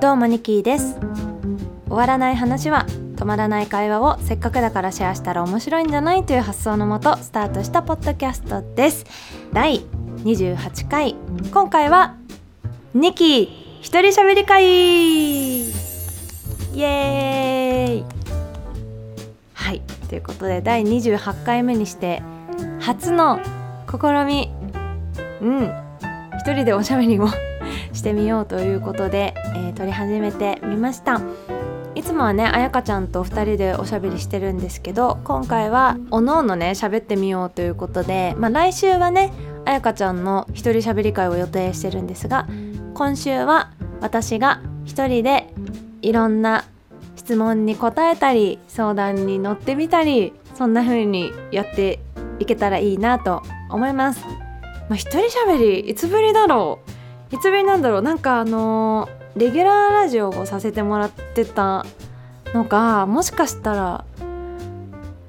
どうもニキーです。終わらない話は止まらない会話をせっかくだからシェアしたら面白いんじゃないという発想のもとスタートしたポッドキャストです。第28回。今回はニキー一人喋り会。イエーイ。はい。ということで第28回目にして初の試み。うん。一人でおしゃべりをしてみようということで、えー、撮り始めてみましたいつもはねあやかちゃんと2人でおしゃべりしてるんですけど今回はおのおのね喋ってみようということで、まあ、来週はねあやかちゃんの一人喋り会を予定してるんですが今週は私が一人でいろんな質問に答えたり相談に乗ってみたりそんな風にやっていけたらいいなと思います。まあ、一人喋りいつぶりだろう？いつぶりなんだろう。なんかあのー、レギュラーラジオをさせてもらってたのがもしかしたら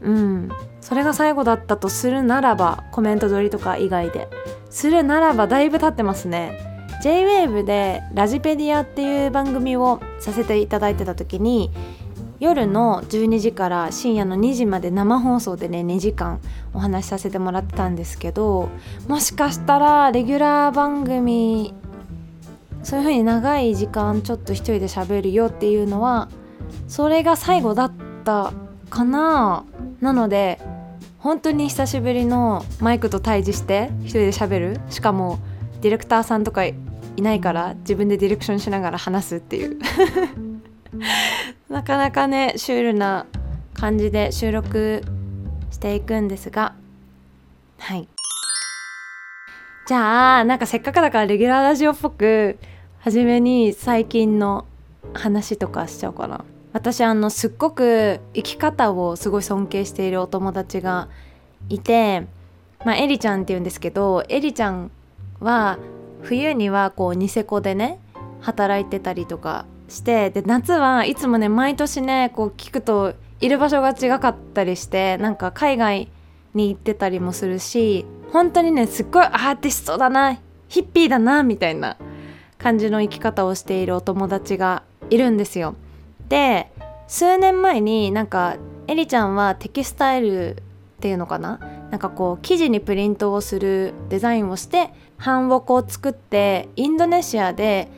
うんそれが最後だったとするならばコメント撮りとか以外で。するならばだいぶ経ってますね。JWAVE でラジペディアっていう番組をさせていただいてた時に夜の12時から深夜の2時まで生放送でね2時間お話しさせてもらってたんですけどもしかしたらレギュラー番組そういう風に長い時間ちょっと一人で喋るよっていうのはそれが最後だったかな。なので本当に久しぶりのマイクと対峙して一人で喋る。しかもディレクターさんとかいないから自分でディレクションしながら話すっていう。なかなかねシュールな感じで収録していくんですが。はい。じゃあなんかせっかくだからレギュラーラジオっぽく初めに最近の話とかしちゃおうかな。私あのすっごく生き方をすごい尊敬しているお友達がいてまあエリちゃんっていうんですけどエリちゃんは冬にはこうニセコでね働いてたりとかしてで夏はいつもね毎年ねこう聞くといる場所が違かったりしてなんか海外に行ってたりもするし本当にねすっごいアーティストだなヒッピーだなみたいな感じの生き方をしているお友達がいるんですよ。で数年前になんかエリちゃんはテキスタイルっていうのかななんかこう生地にプリントをするデザインをして版をこう作ってインドネシアで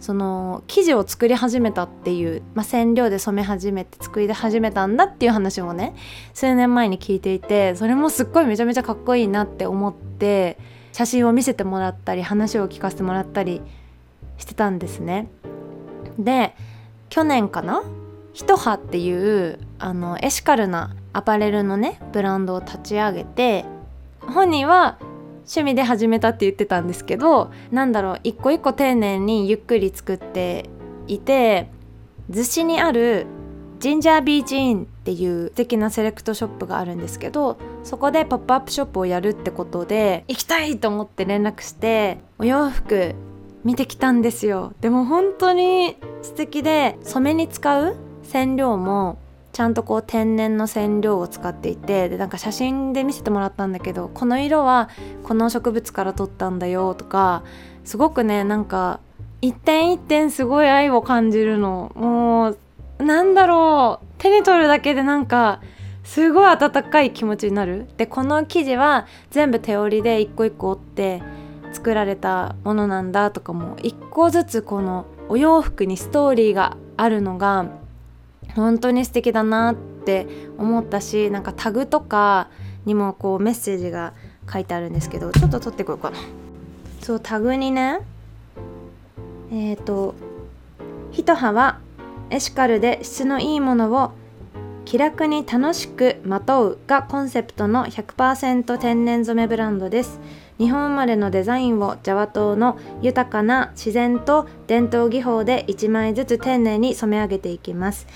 その生地を作り始めたっていう、まあ、染料で染め始めて作り始めたんだっていう話もね数年前に聞いていてそれもすっごいめちゃめちゃかっこいいなって思って写真を見せてもらったり話を聞かせてもらったりしてたんですね。で去年かな？ひとはっていうあのエシカルなアパレルのねブランドを立ち上げて本人は趣味で始めたって言ってたんですけどなんだろう一個一個丁寧にゆっくり作っていて逗子にあるジンジャービーチインっていう素敵なセレクトショップがあるんですけどそこでポップアップショップをやるってことで行きたいと思って連絡してお洋服見てきたんですよ。でも本当に素敵で染めに使う染料もちゃんとこう天然の染料を使っていてでなんか写真で見せてもらったんだけどこの色はこの植物から取ったんだよとかすごくねなんか一点一点すごい愛を感じるの。もうなんだろう。手に取るだけでなんかすごい温かい気持ちになる。でこの生地は全部手織りで一個一個折って作られたものなんだとかも一個ずつこのお洋服にストーリーがあるのが本当に素敵だなって思ったしなんかタグとかにもこうメッセージが書いてあるんですけどちょっと取ってこようかな。そうタグにねえっ、ー、と「ひとははエシカルで質のいいものを気楽に楽しくまとう」がコンセプトの100%天然染めブランドです。日本生まれのデザインをジャワ島の豊かな自然と伝統技法で1枚ずつ丁寧に染め上げていきます。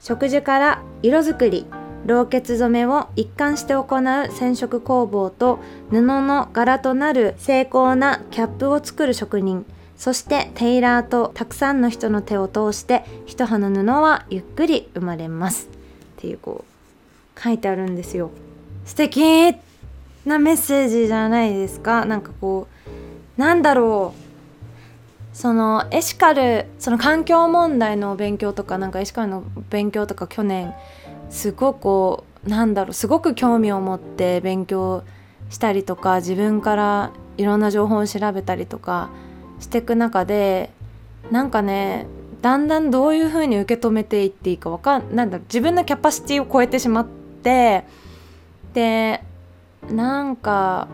植樹から色作り老血染めを一貫して行う染色工房と布の柄となる精巧なキャップを作る職人。そしてテイラーとたくさんの人の手を通して一葉の布はゆっくり生まれます。っていうこう書いてあるんですよ。素敵。なメッセージじゃないですか。なんかこうなんだろう。そのエシカルその環境問題の勉強とかなんかエシカルの勉強とか去年すごくこうなんだろう。すごく興味を持って勉強したりとか自分からいろんな情報を調べたりとかしていく中でなんかねだんだんどういう風に受け止めていっていいかわかんなんだ自分のキャパシティを超えてしまってでなんか、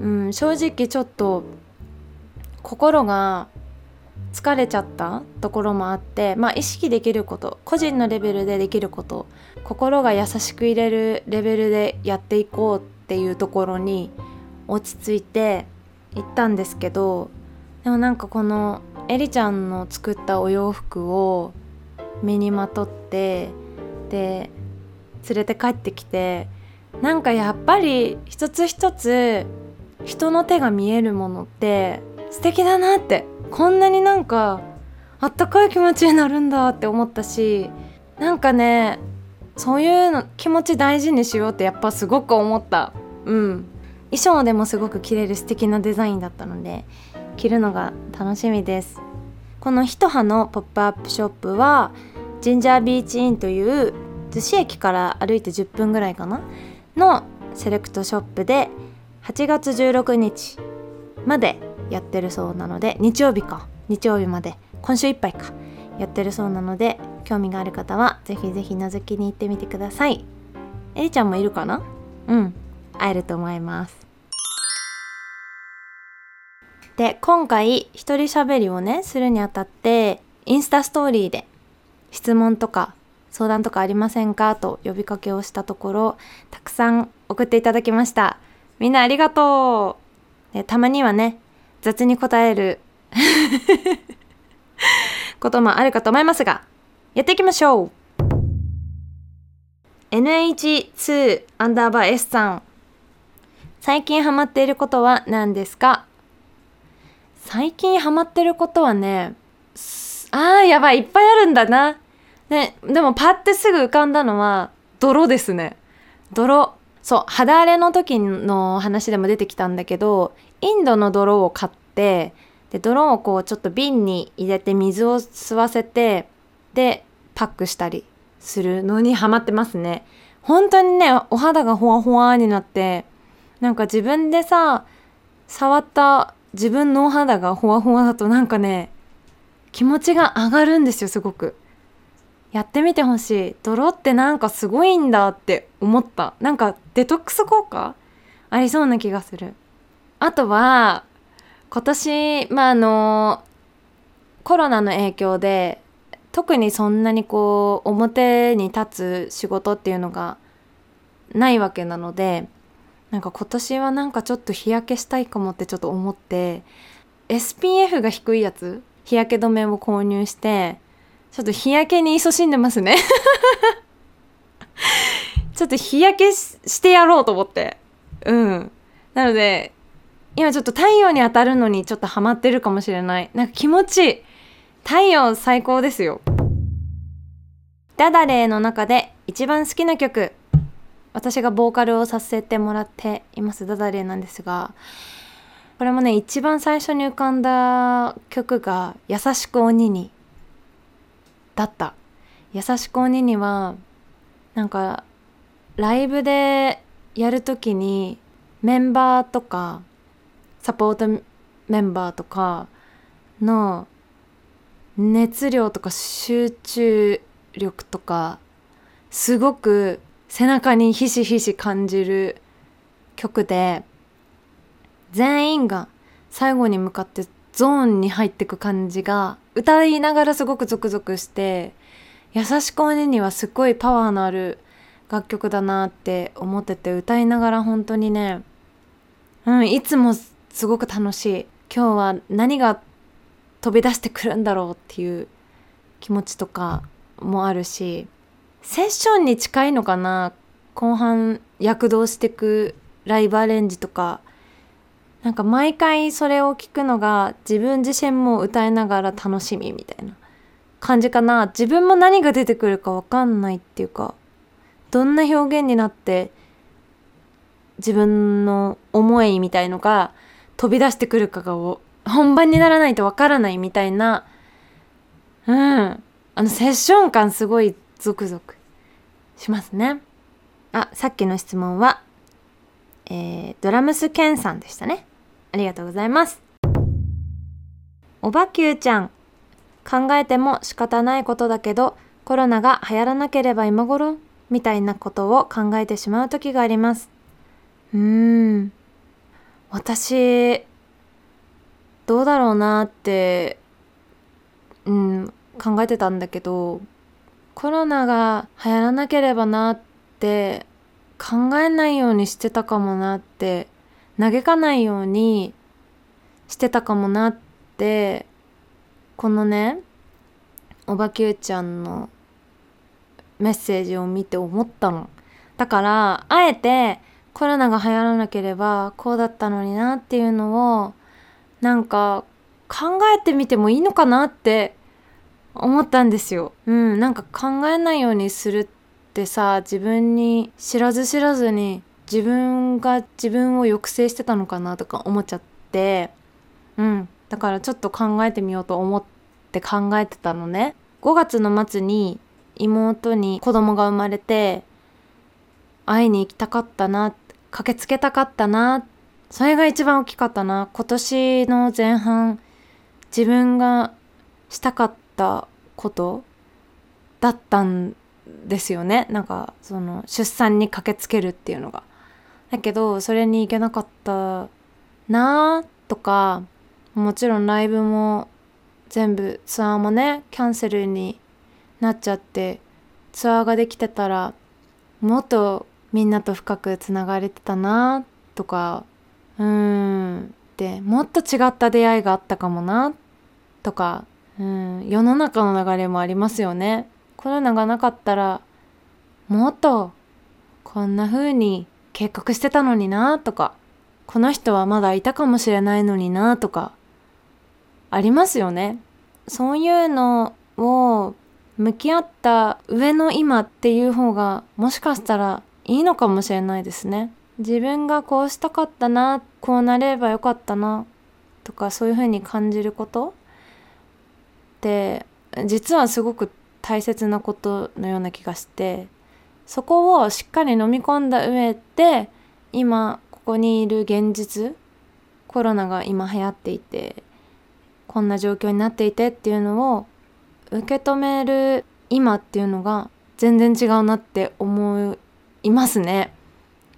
うん、正直ちょっと心が疲れちゃったところもあってまあ意識できること個人のレベルでできること心が優しく入れるレベルでやっていこうっていうところに落ち着いて行ったんですけどでもなんかこのエリちゃんの作ったお洋服を身にまとってで連れて帰ってきてなんかやっぱり一つ一つ人の手が見えるものって素敵だなってこんなになんかあったかい気持ちになるんだって思ったしなんかねそういうの気持ち大事にしようってやっぱすごく思った。うん。衣装でもすごく着れる素敵なデザインだったので着るのが楽しみです。このひと葉のポップアップショップはジンジャービーチインという逗子駅から歩いて10分ぐらいかなのセレクトショップで8月16日までやってるそうなので日曜日か。日曜日まで。今週いっぱいか。やってるそうなので興味がある方はぜひぜひ覗きに行ってみてください。えりちゃんもいるかな？うん。会えると思います。で今回一人喋りをねするにあたってインスタストーリーで質問とか相談とかありませんかと呼びかけをしたところたくさん送っていただきました。みんなありがとう。でたまにはね雑に答える こともあるかと思いますがやっていきましょう。NH2 アンダーバー S さん。最近ハマっていることは何ですか？最近ハマってることはねあーやばい。いっぱいあるんだな。ねでもパッてすぐ浮かんだのは泥ですね。泥。そう肌荒れの時の話でも出てきたんだけどインドの泥を買ってで泥をこうちょっと瓶に入れて水を吸わせてでパックしたりするのにハマってますね。本当にねお肌がほわほわになってなんか自分でさ触った自分のお肌がほわほわだとなんかね気持ちが上がるんですよすごく。やってみてほしい。泥ってなんかすごいんだって思った。なんかデトックス効果？ありそうな気がする。あとは今年まああのコロナの影響で特にそんなにこう表に立つ仕事っていうのがないわけなのでなんか今年はなんかちょっと日焼けしたいかもってちょっと思って SPF が低いやつ日焼け止めを購入してちょっと日焼けに勤しんでますね。ちょっと日焼けしてやろうと思って。うん。なので今ちょっと太陽に当たるのにちょっとハマってるかもしれない。なんか気持ちいい。太陽最高ですよ。ダダレーの中で一番好きな曲。私がボーカルをさせてもらっています。ダダレーなんですがこれもね一番最初に浮かんだ曲が「優しく鬼に」だった。優しく鬼にはなんかライブでやるときにメンバーとかサポートメンバーとかの熱量とか集中力とかすごく背中にひしひし感じる曲で全員が最後に向かってゾーンに入ってく感じが歌いながらすごくゾクゾクして優しく鬼にはすっごいパワーのある楽曲だなって思ってて歌いながら本当にねうんいつもすごく楽しい。今日は何が飛び出してくるんだろうっていう気持ちとかもあるしセッションに近いのかな？後半躍動してくライブアレンジとかなんか毎回それを聞くのが自分自身も歌いながら楽しみみたいな感じかな。自分も何が出てくるか分かんないっていうかどんな表現になって自分の思いみたいのが飛び出してくるかが本番にならないとわからないみたいな。うん。あのセッション感すごいゾクゾクしますね。あさっきの質問はえー、ドラムスケンさんでしたね。ありがとうございます。おばきゅうちゃん。考えても仕方ないことだけどコロナが流行らなければ今頃みたいなことを考えてしまう時があります。うーん。私どうだろうなってうん考えてたんだけどコロナが流行らなければなって考えないようにしてたかもなって嘆かないようにしてたかもなってこのねおばきゅうちゃんのメッセージを見て思ったのだからあえてコロナが流行らなければこうだったのになっていうのをなんか考えてみてもいいのかなって思ったんですよ。うん、なんか考えないようにするってさ自分に知らず知らずに自分が自分を抑制してたのかなとか思っちゃってうん。だからちょっと考えてみようと思って考えてたのね。5月の末に妹に子供が生まれて会いに行きたかったな駆けつけたかったなそれが一番大きかったな。今年の前半自分がしたかったことだったんですよね。なんかその出産に駆けつけるっていうのが。だけどそれに行けなかったなとかもちろんライブも全部ツアーもねキャンセルになっちゃってツアーができてたらもっとみんなと深くつながれてたなとかうーんでもっと違った出会いがあったかもなとかうん世の中の流れもありますよね。コロナがなかったらもっとこんな風に計画してたのになとかこの人はまだいたかもしれないのになとかありますよね。そういうのを向き合った上の今っていう方がもしかしたらいいのかもしれないですね。自分がこうしたかったな、こうなればよかったなとかそういう風に感じることって実はすごく大切なことのような気がしてそこをしっかり飲み込んだ上で今ここにいる現実コロナが今流行っていてこんな状況になっていてっていうのを受け止める今っていうのが全然違うなって思いますね。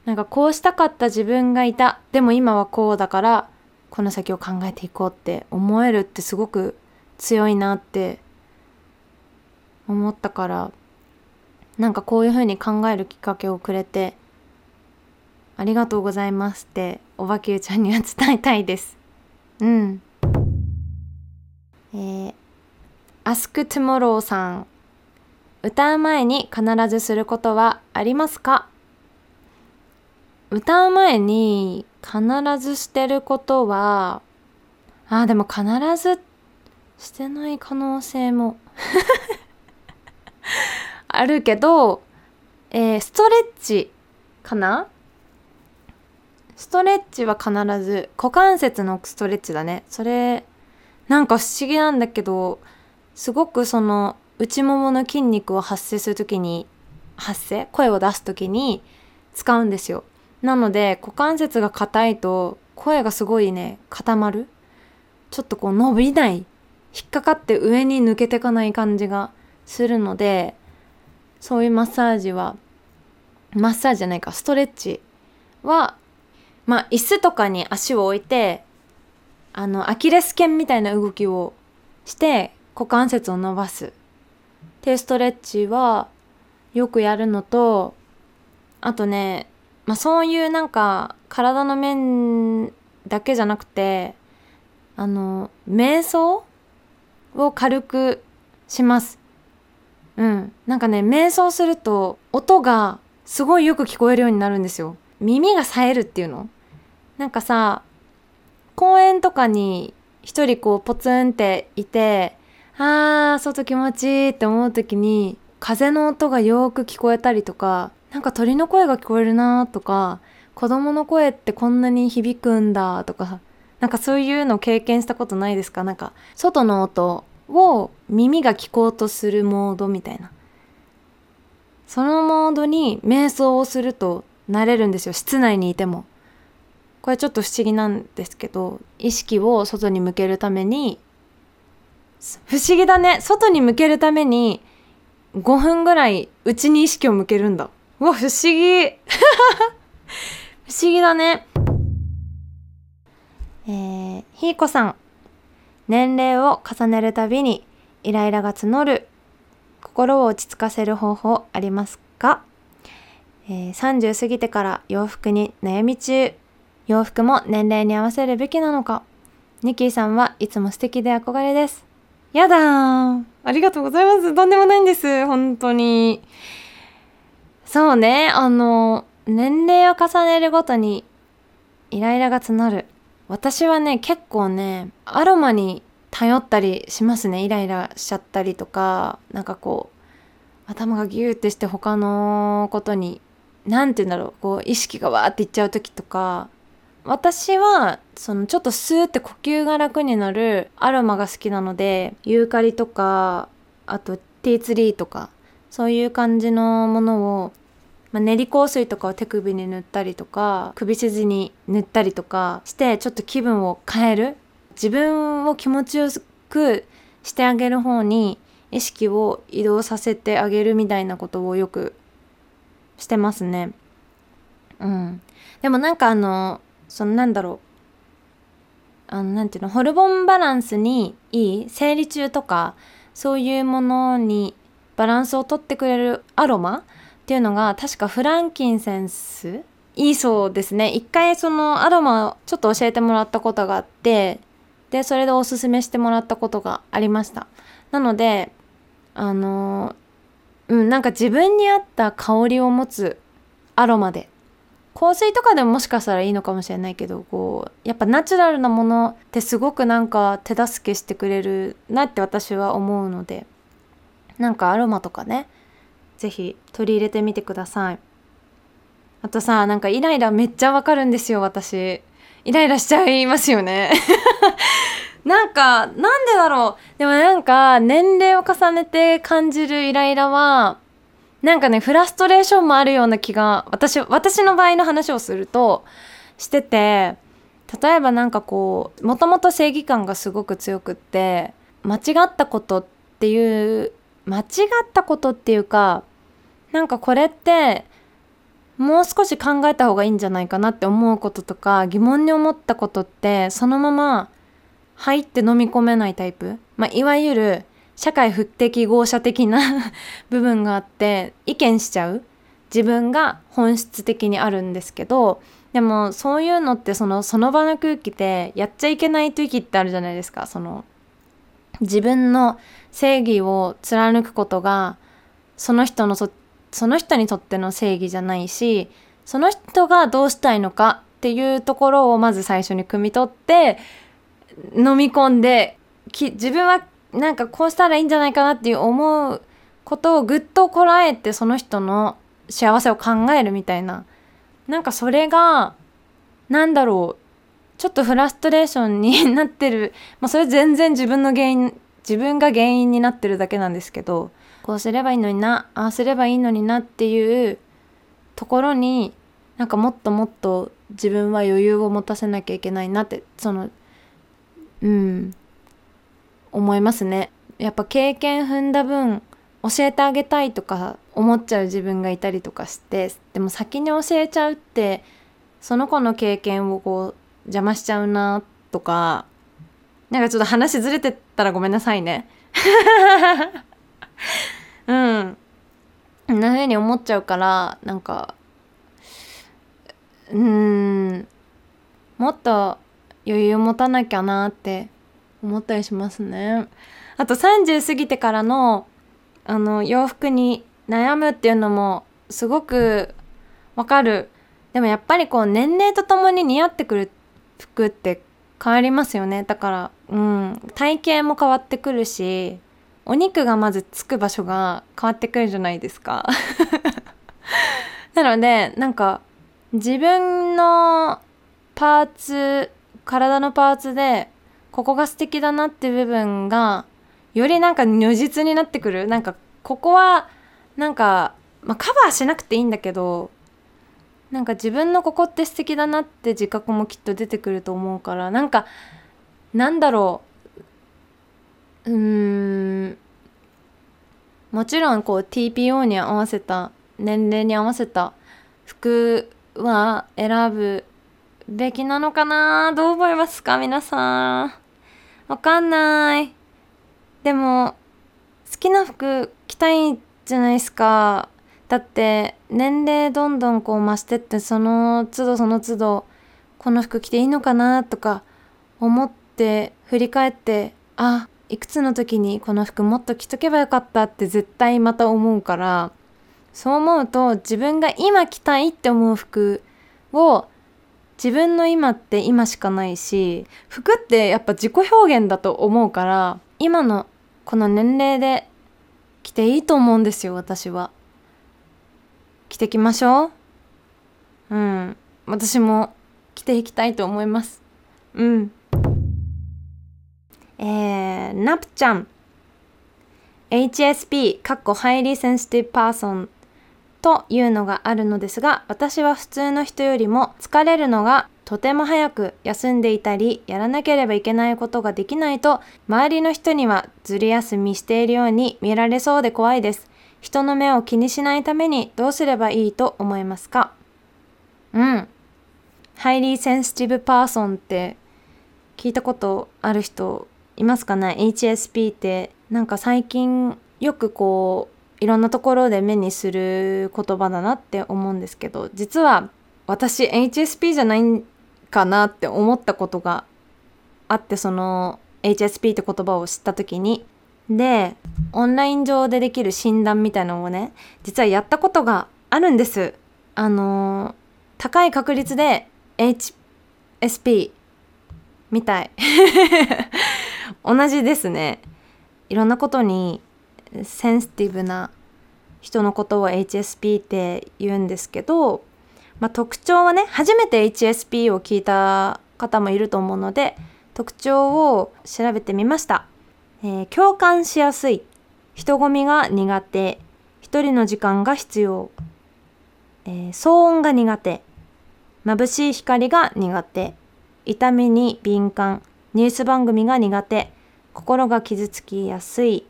なんかこうしたかった自分がいたでも今はこうだからこの先を考えていこうって思えるってすごく強いなって思ったからなんかこういうふうに考えるきっかけをくれてありがとうございますっておばきゅうちゃんには伝えたいです。うん。えー、Ask Tomorrow さん歌う前に必ずすることはありますか？歌う前に必ずしてることはあでも必ずしてない可能性もあるけど、えー、ストレッチかな？ストレッチは必ず股関節のストレッチだね。それなんか不思議なんだけどすごくその内ももの筋肉を発生する時に発声声を出す時に使うんですよ。なので股関節が硬いと声がすごいね固まる。ちょっとこう伸びない。引っかかって上に抜けてかない感じがするのでそういうマッサージはマッサージじゃないかストレッチはまあ椅子とかに足を置いてあのアキレス腱みたいな動きをして股関節を伸ばす。っていうストレッチはよくやるのとあとね、まあ、そういうなんか体の面だけじゃなくてあの瞑想を軽くします。うん。なんかね瞑想すると音がすごいよく聞こえるようになるんですよ。耳が冴えるっていうの？なんかさ公園とかに一人こうポツンっていてあー外気持ちいいって思う時に風の音がよく聞こえたりとかなんか鳥の声が聞こえるなとか子供の声ってこんなに響くんだとかなんかそういうの経験したことないですか？なんか外の音を耳が聞こうとするモードみたいな。そのモードに瞑想をするとなれるんですよ。室内にいても。これちょっと不思議なんですけど意識を外に向けるために不思議だね。外に向けるために5分ぐらい内に意識を向けるんだ。うわ不思議。不思議だね。えー、ひいこさん。年齢を重ねるたびにイライラが募る心を落ち着かせる方法ありますか、えー、30過ぎてから洋服に悩み中洋服も年齢に合わせるべきなのか？ニキーさんはいつも素敵で憧れです。やだー。ありがとうございます。とんでもないんです。本当に。そうね。あの年齢を重ねるごとにイライラが募る私はね結構ねアロマに頼ったりしますね。イライラしちゃったりとかなんかこう頭がギューってして他のことに何て言うんだろうこう意識がわーっていっちゃう時とか私はそのちょっとスーって呼吸が楽になるアロマが好きなのでユーカリとかあとティーツリーとかそういう感じのものを、まあ、練り香水とかを手首に塗ったりとか首筋に塗ったりとかしてちょっと気分を変える自分を気持ちよくしてあげる方に意識を移動させてあげるみたいなことをよくしてますね。うん。でもなんかあの、そのなんだろう。あの、なんていうの、ホルモンバランスにいい生理中とか、そういうものにバランスをとってくれるアロマっていうのが確かフランキンセンスいいそうですね。一回そのアロマをちょっと教えてもらったことがあって、でそれでおすすめしてもらったことがありましたなのであのうんなんか自分に合った香りを持つアロマで香水とかでももしかしたらいいのかもしれないけどこうやっぱナチュラルなものってすごくなんか手助けしてくれるなって私は思うのでなんかアロマとかね是非取り入れてみてください。あとさなんかイライラめっちゃわかるんですよ私。イライラしちゃいますよね。なんか、なんでだろう。でもなんか、年齢を重ねて感じるイライラは、なんかね、フラストレーションもあるような気が、私、私の場合の話をすると、してて、例えばなんかこう、もともと正義感がすごく強くって、間違ったことっていう、間違ったことっていうか、なんかこれって、もう少し考えた方がいいんじゃないかなって思うこととか疑問に思ったことってそのまま入って飲み込めないタイプ、まあ、いわゆる社会不適合者的な 部分があって意見しちゃう？自分が本質的にあるんですけどでもそういうのってそのその場の空気でやっちゃいけない時ってあるじゃないですか。その自分の正義を貫くことがその人のその人にとっての正義じゃないしその人がどうしたいのかっていうところをまず最初に汲み取って飲み込んで自分はなんかこうしたらいいんじゃないかなっていう思うことをぐっとこらえてその人の幸せを考えるみたいな。なんかそれがなんだろうちょっとフラストレーションに なってる。まあそれ全然自分の原因自分が原因になってるだけなんですけどこうすればいいのになああすればいいのになっていうところになんかもっともっと自分は余裕を持たせなきゃいけないなってそのうん思いますね。やっぱ経験踏んだ分教えてあげたいとか思っちゃう自分がいたりとかしてでも先に教えちゃうってその子の経験をこう邪魔しちゃうなとかなんかちょっと話ずれてったらごめんなさいね うんこんな風に思っちゃうからなんかうんもっと余裕を持たなきゃなって思ったりしますね。あと30過ぎてからのあの洋服に悩むっていうのもすごくわかる。でもやっぱりこう年齢とともに似合ってくる服って変わりますよね。だから、うん、体型も変わってくるし、お肉がまずつく場所が変わってくるじゃないですか なのでなんか自分のパーツ体のパーツでここが素敵だなって部分がよりなんか如実になってくるなんかここはなんか、まあ、カバーしなくていいんだけどなんか自分のここって素敵だなって自覚もきっと出てくると思うからなんかなんだろううんもちろんこう TPO に合わせた年齢に合わせた服は選ぶべきなのかな？どう思いますか？皆さん。わかんない。でも、好きな服着たいじゃないですか。だって年齢どんどんこう増してってその都度その都度この服着ていいのかなとか思って振り返ってあいくつの時にこの服もっと着とけばよかったって絶対また思うからそう思うと自分が今着たいって思う服を自分の今って今しかないし服ってやっぱ自己表現だと思うから今のこの年齢で着ていいと思うんですよ私は。着てきましょう。うん。私も着ていきたいと思います。うん。えー、ナプちゃん。HSP かっこハイリーセンシティブパーソン。というのがあるのですが私は普通の人よりも疲れるのがとても早く休んでいたりやらなければいけないことができないと周りの人にはずる休みしているように見られそうで怖いです。人の目を気にしないためにどうすればいいと思いますか？うん。ハイリーセンシティブパーソンって聞いたことある人いますかね？HSP ってなんか最近よくこういろんなところで目にする言葉だなって思うんですけど実は私 HSP じゃないかなって思ったことがあってその HSP って言葉を知った時にでオンライン上でできる診断みたいなのをね実はやったことがあるんです。あの高い確率で HSP みたい。同じですね。いろんなことにセンシティブな人のことを HSP って言うんですけど、まあ、特徴はね初めて HSP を聞いた方もいると思うので特徴を調べてみました、えー、共感しやすい。人混みが苦手。一人の時間が必要、えー、騒音が苦手。眩しい光が苦手。痛みに敏感。ニュース番組が苦手。心が傷つきやすい。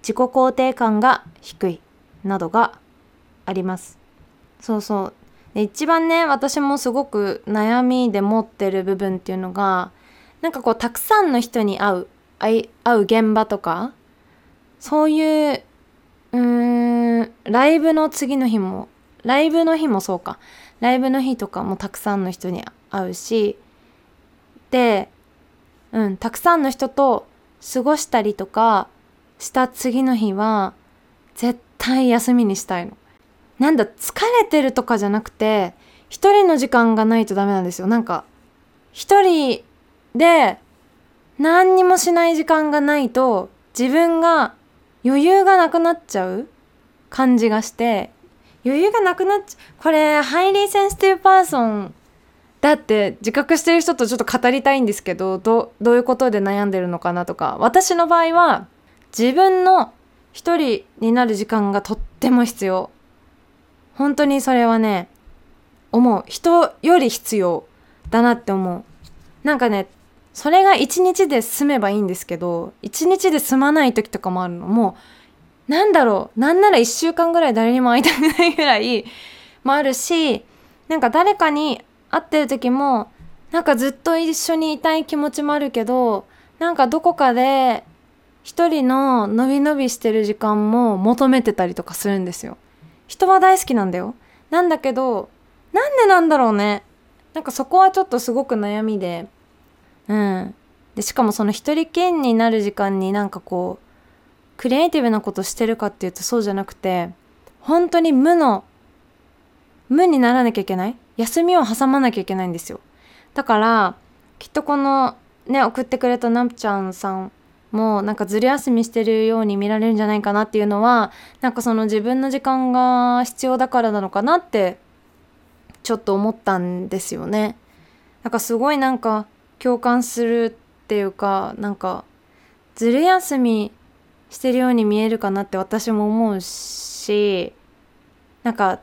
自己肯定感が低い。などがあります。そうそう。で一番ね私もすごく悩みで持ってる部分っていうのがなんかこうたくさんの人に会う。会う現場とかそういううーんライブの次の日もライブの日もそうかライブの日とかもたくさんの人に会うしでうんたくさんの人と過ごしたりとかした次の日は絶対休みにしたいの。なんだ疲れてるとかじゃなくて一人の時間がないとダメなんですよ。なんか一人で何にもしない時間がないと自分が余裕がなくなっちゃう感じがして余裕がなくなっちゃうこれハイリーセンシティブパーソンだって自覚してる人とちょっと語りたいんですけどどどういうことで悩んでるのかなとか私の場合は自分の一人になる時間がとっても必要。本当にそれはね思う。人より必要だなって思う。なんかねそれが一日で済めばいいんですけど一日で済まない時とかもあるのもうなんだろうなんなら一週間ぐらい誰にも会いたくないぐらい もあるしなんか誰かに会ってる時もなんかずっと一緒にいたい気持ちもあるけどなんかどこかで一人ののびのびしてる時間も求めてたりとかするんですよ。人は大好きなんだよ。なんだけど、なんでなんだろうね。なんかそこはちょっとすごく悩みで。うん。で、しかもその一人兼になる時間になんかこう、クリエイティブなことしてるかっていうとそうじゃなくて、本当に無の、無にならなきゃいけない？休みを挟まなきゃいけないんですよ。だから、きっとこのね、送ってくれたナプちゃんさんもなんかずる休みしてるように見られるんじゃないかなっていうのはなんかその自分の時間が必要だからなのかなってちょっと思ったんですよね。なんかすごいなんか共感するっていうかなんかずる休みしてるように見えるかなって私も思うしなんか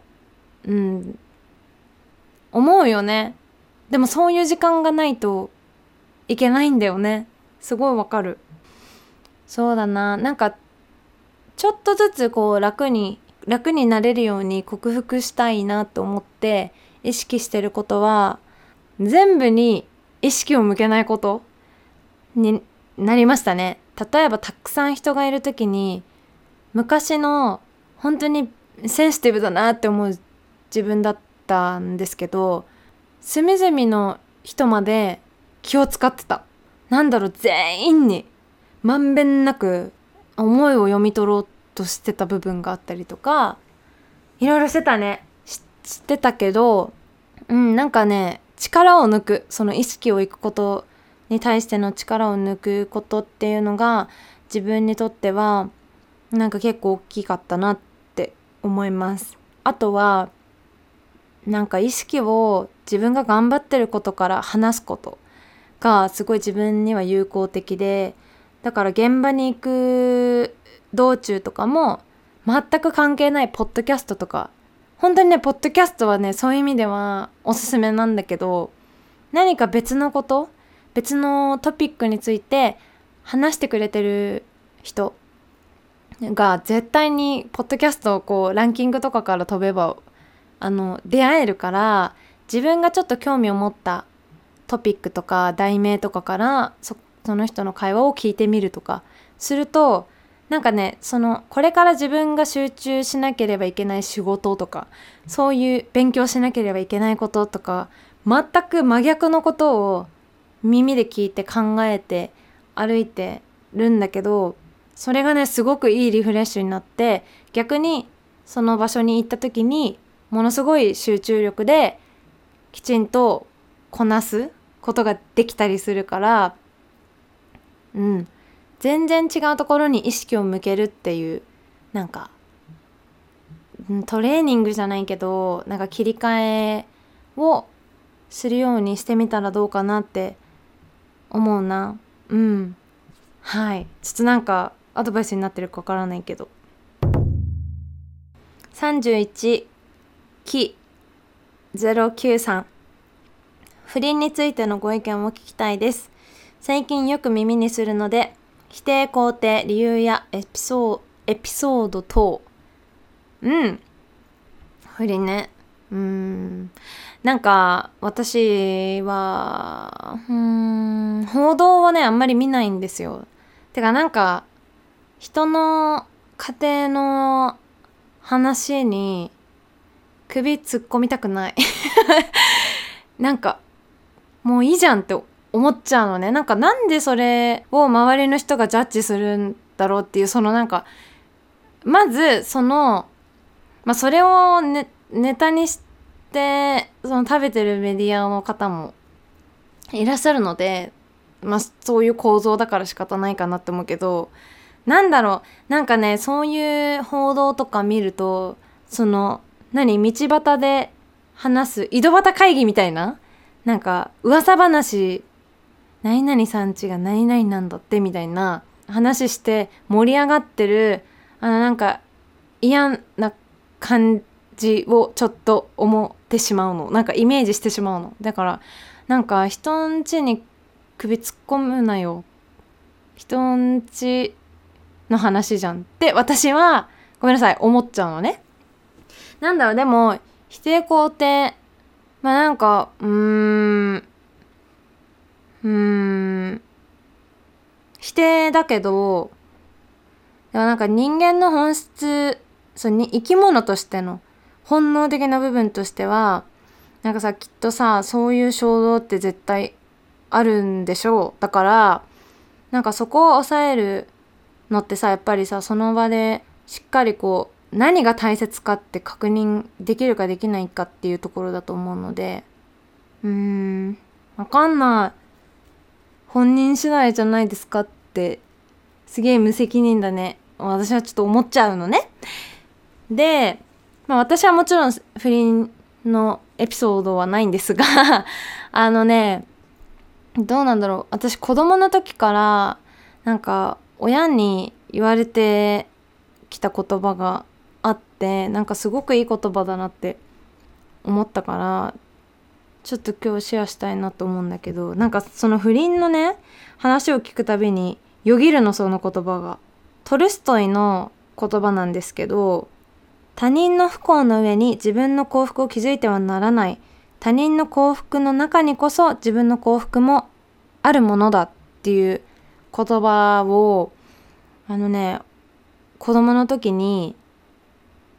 うん思うよね。でもそういう時間がないといけないんだよね。すごいわかる。そうだな。なんかちょっとずつこう楽に楽になれるように克服したいなと思って意識してることは全部に意識を向けないことになりましたね。例えばたくさん人がいる時に昔の本当にセンシティブだなって思う自分だったんですけど隅々の人まで気を使ってた。なんだろう全員にまんべんなく思いを読み取ろうとしてた部分があったりとかいろいろしてたね。知ってたけどうんなんかね力を抜くその意識をいくことに対しての力を抜くことっていうのが自分にとってはなんか結構大きかったなって思います。あとはなんか意識を自分が頑張ってることから話すことがすごい自分には有効的でだから現場に行く道中とかも全く関係ないポッドキャストとか本当にねポッドキャストはねそういう意味ではおすすめなんだけど何か別のこと別のトピックについて話してくれてる人が絶対にポッドキャストをこうランキングとかから飛べばあの出会えるから自分がちょっと興味を持ったトピックとか題名とかからその人の会話を聞いてみるとかするとなんかねそのこれから自分が集中しなければいけない仕事とかそういう勉強しなければいけないこととか全く真逆のことを耳で聞いて考えて歩いてるんだけどそれがねすごくいいリフレッシュになって逆にその場所に行った時にものすごい集中力できちんとこなすことができたりするからうん。全然違うところに意識を向けるっていうなんかトレーニングじゃないけどなんか切り替えをするようにしてみたらどうかなって思うな。うん。はい。ちょっとなんかアドバイスになってるかわからないけど。31期093不倫についてのご意見を聞きたいです。最近よく耳にするので否定肯定理由やエピソードエピソード等。うん。不倫ね。うん。なんか私はうん報道はねあんまり見ないんですよ。てかなんか人の家庭の話に首突っ込みたくない。なんかもういいじゃんって思っちゃうのね。なんかなんでそれを周りの人がジャッジするんだろうっていうそのなんかまずそのまあそれをネネタにしてその食べてるメディアの方もいらっしゃるのでまあそういう構造だから仕方ないかなって思うけどなんだろう。なんかねそういう報道とか見るとその何道端で話す井戸端会議みたいななんか噂話何々さんちが何々なんだってみたいな話して盛り上がってるあのなんか嫌な感じをちょっと思ってしまうの。なんかイメージしてしまうの。だからなんか人んちに首突っ込むなよ。人んちの話じゃんって私はごめんなさい思っちゃうのね。なんだろうでも否定肯定。まあなんかうーん。うーん。否定だけどでもなんか人間の本質そうに生き物としての本能的な部分としてはなんかさきっとさそういう衝動って絶対あるんでしょう。だからなんかそこを抑えるのってさやっぱりさその場でしっかりこう何が大切かって確認できるかできないかっていうところだと思うので。うーん。わかんない。本人次第じゃないですかってすげえ無責任だね。私はちょっと思っちゃうのね。で、まあ、私はもちろん不倫のエピソードはないんですが あのねどうなんだろう。私子供の時からなんか親に言われてきた言葉があってなんかすごくいい言葉だなって思ったからちょっと今日シェアしたいなと思うんだけどなんかその不倫のね話を聞くたびによぎるのその言葉が。トルストイの言葉なんですけど他人の不幸の上に自分の幸福を築いてはならない。他人の幸福の中にこそ自分の幸福もあるものだっていう言葉をあのね子供の時に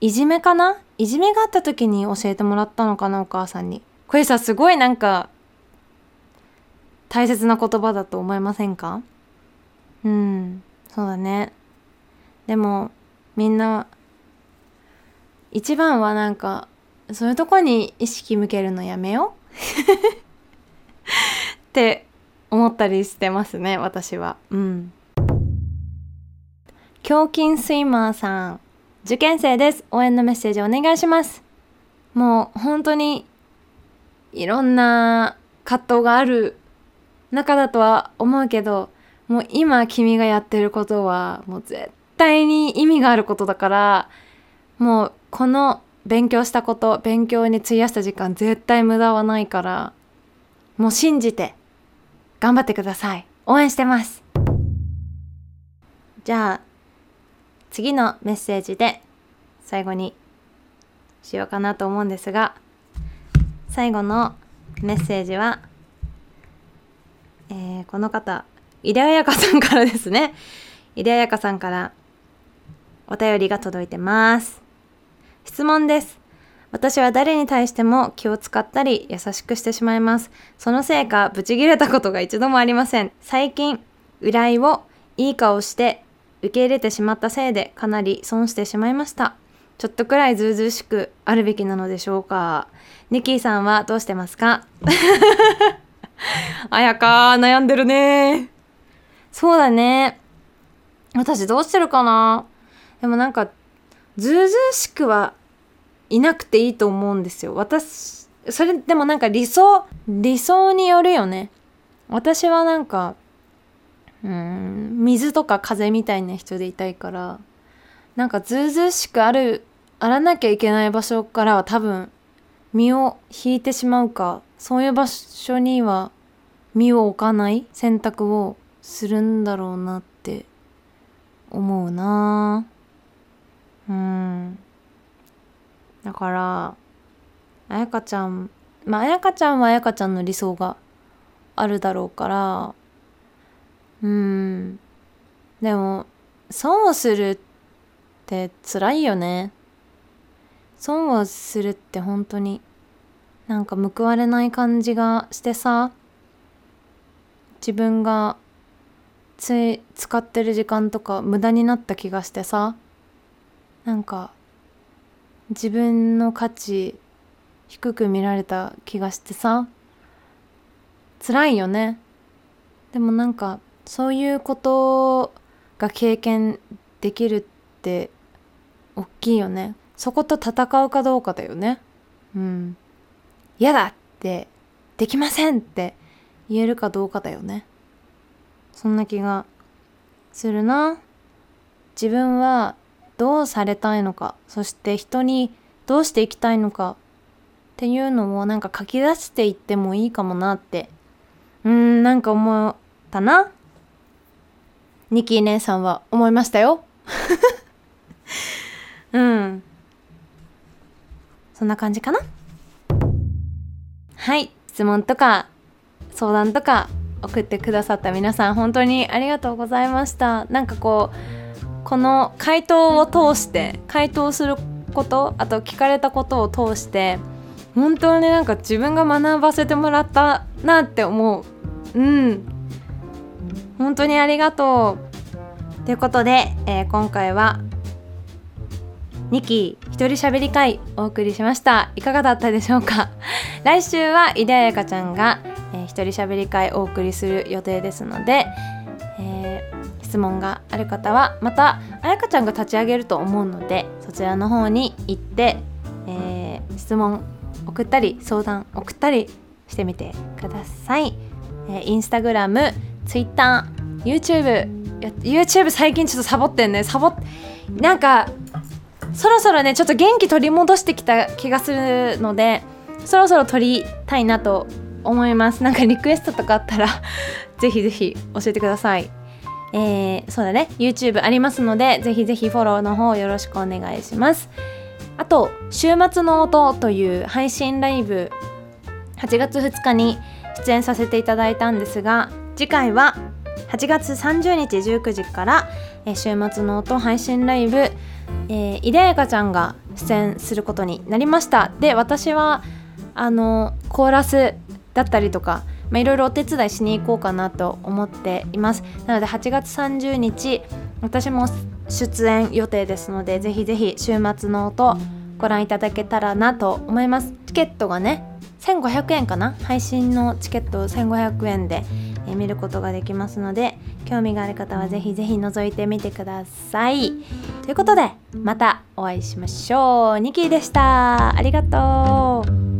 いじめかな？いじめがあった時に教えてもらったのかなお母さんに。これさすごいなんか大切な言葉だと思いませんか？うんそうだね。でもみんな一番はなんかそういうとこに意識向けるのやめよう？って思ったりしてますね私は。うん。胸筋スイマーさん受験生です。応援のメッセージお願いします。もう本当にいろんな葛藤がある中だとは思うけどもう今君がやってることはもう絶対に意味があることだからもうこの勉強したこと勉強に費やした時間絶対無駄はないからもう信じて頑張ってください。応援してます。じゃあ次のメッセージで最後にしようかなと思うんですが最後のメッセージは、えー、この方井出彩香さんからですね。井出彩香さんからお便りが届いてます。質問です。私は誰に対しても気を使ったり優しくしてしまいます。そのせいかブチギレたことが一度もありません。最近依頼をいい顔して受け入れてしまったせいでかなり損してしまいました。ちょっとくらいずうずうしくあるべきなのでしょうか。ニキーさんはどうしてますか？あやか悩んでるね。そうだね。私どうしてるかな？でもなんかずうずうしくはいなくていいと思うんですよ。私それでもなんか理想理想によるよね。私はなんかうん水とか風みたいな人でいたいからなんかずうずうしくあるあらなきゃいけない場所からは多分身を引いてしまうかそういう場所には身を置かない選択をするんだろうなって思うな。うん。だからあやかちゃんまああやかちゃんはあやかちゃんの理想があるだろうからうん。でも損をするって辛いよね。損をするって本当になんか報われない感じがしてさ自分がつい使ってる時間とか無駄になった気がしてさなんか自分の価値低く見られた気がしてさ辛いよね。でもなんかそういうことが経験できるって大きいよね。そこと戦うかどうかだよね。うん。嫌だってできませんって言えるかどうかだよね。そんな気がするな。自分はどうされたいのか、そして人にどうしていきたいのかっていうのをなんか書き出していってもいいかもなって、うーん、なんか思ったな。ニキー姉さんは思いましたよ。うん。そんな感じかな？はい質問とか相談とか送ってくださった皆さん本当にありがとうございました。なんかこうこの回答を通して回答することあと聞かれたことを通して本当になんか自分が学ばせてもらったなって思う。うん。本当にありがとう。ということで、えー、今回は2期一人喋り会お送りしました。いかがだったでしょうか？来週は井出彩香ちゃんが、えー、一人喋り会お送りする予定ですので、えー、質問がある方はまた彩香ちゃんが立ち上げると思うのでそちらの方に行って、えー、質問送ったり相談送ったりしてみてください、ええー、インスタグラムツイッター YouTube YouTube 最近ちょっとサボってんね。サボなんかそろそろねちょっと元気取り戻してきた気がするのでそろそろ撮りたいなと思います。なんかリクエストとかあったら ぜひぜひ教えてください。えー、そうだね。YouTube ありますのでぜひぜひフォローの方よろしくお願いします。あと「週末の音」という配信ライブ8月2日に出演させていただいたんですが次回は8月30日19時から、週末の音配信ライブ、えー、井出彩香ちゃんが出演することになりました。で私はあのコーラスだったりとか、いろいろお手伝いしに行こうかなと思っています。なので8月30日私も出演予定ですのでぜひぜひ週末の音ご覧いただけたらなと思います。チケットがね1500円かな？配信のチケット1500円で、見ることができますので興味がある方はぜひぜひ覗いてみてください。ということでまたお会いしましょう。ニキーでした。ありがとう。